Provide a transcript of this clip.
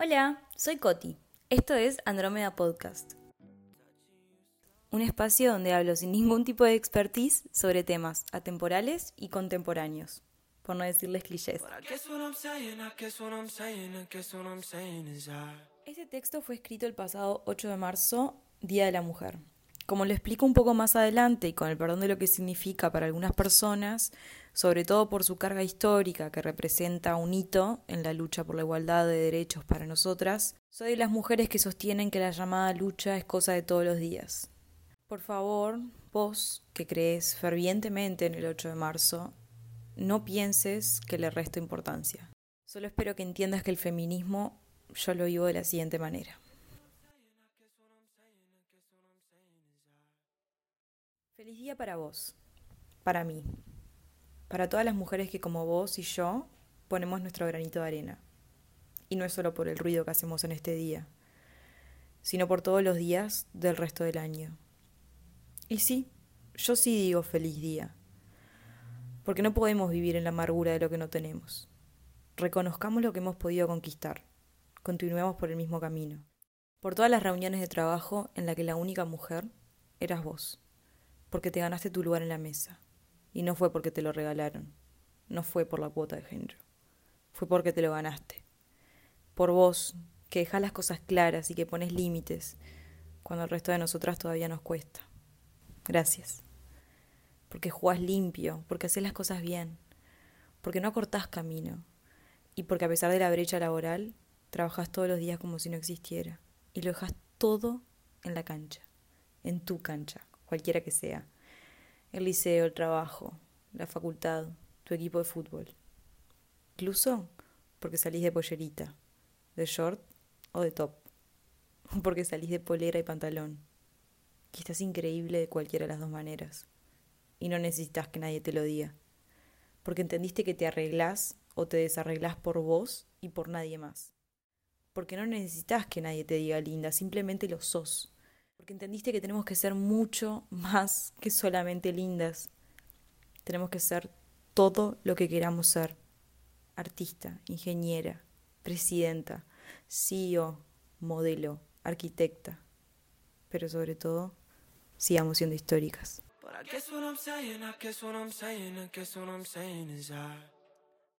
Hola, soy Coti. Esto es Andrómeda Podcast. Un espacio donde hablo sin ningún tipo de expertise sobre temas atemporales y contemporáneos, por no decirles clichés. Este texto fue escrito el pasado 8 de marzo, Día de la Mujer. Como lo explico un poco más adelante y con el perdón de lo que significa para algunas personas, sobre todo por su carga histórica que representa un hito en la lucha por la igualdad de derechos para nosotras, soy de las mujeres que sostienen que la llamada lucha es cosa de todos los días. Por favor, vos que crees fervientemente en el 8 de marzo, no pienses que le resto importancia. Solo espero que entiendas que el feminismo yo lo vivo de la siguiente manera. Feliz día para vos, para mí, para todas las mujeres que como vos y yo ponemos nuestro granito de arena. Y no es solo por el ruido que hacemos en este día, sino por todos los días del resto del año. Y sí, yo sí digo feliz día, porque no podemos vivir en la amargura de lo que no tenemos. Reconozcamos lo que hemos podido conquistar, continuemos por el mismo camino, por todas las reuniones de trabajo en la que la única mujer eras vos porque te ganaste tu lugar en la mesa. Y no fue porque te lo regalaron. No fue por la cuota de género. Fue porque te lo ganaste. Por vos, que dejas las cosas claras y que pones límites, cuando el resto de nosotras todavía nos cuesta. Gracias. Porque jugás limpio, porque haces las cosas bien, porque no cortás camino, y porque a pesar de la brecha laboral, trabajas todos los días como si no existiera, y lo dejas todo en la cancha, en tu cancha, cualquiera que sea. El liceo, el trabajo, la facultad, tu equipo de fútbol. Incluso porque salís de pollerita, de short o de top. Porque salís de polera y pantalón. Y estás increíble de cualquiera de las dos maneras. Y no necesitas que nadie te lo diga. Porque entendiste que te arreglás o te desarreglás por vos y por nadie más. Porque no necesitas que nadie te diga linda, simplemente lo sos porque entendiste que tenemos que ser mucho más que solamente lindas. Tenemos que ser todo lo que queramos ser. Artista, ingeniera, presidenta, CEO, modelo, arquitecta. Pero sobre todo, sigamos siendo históricas.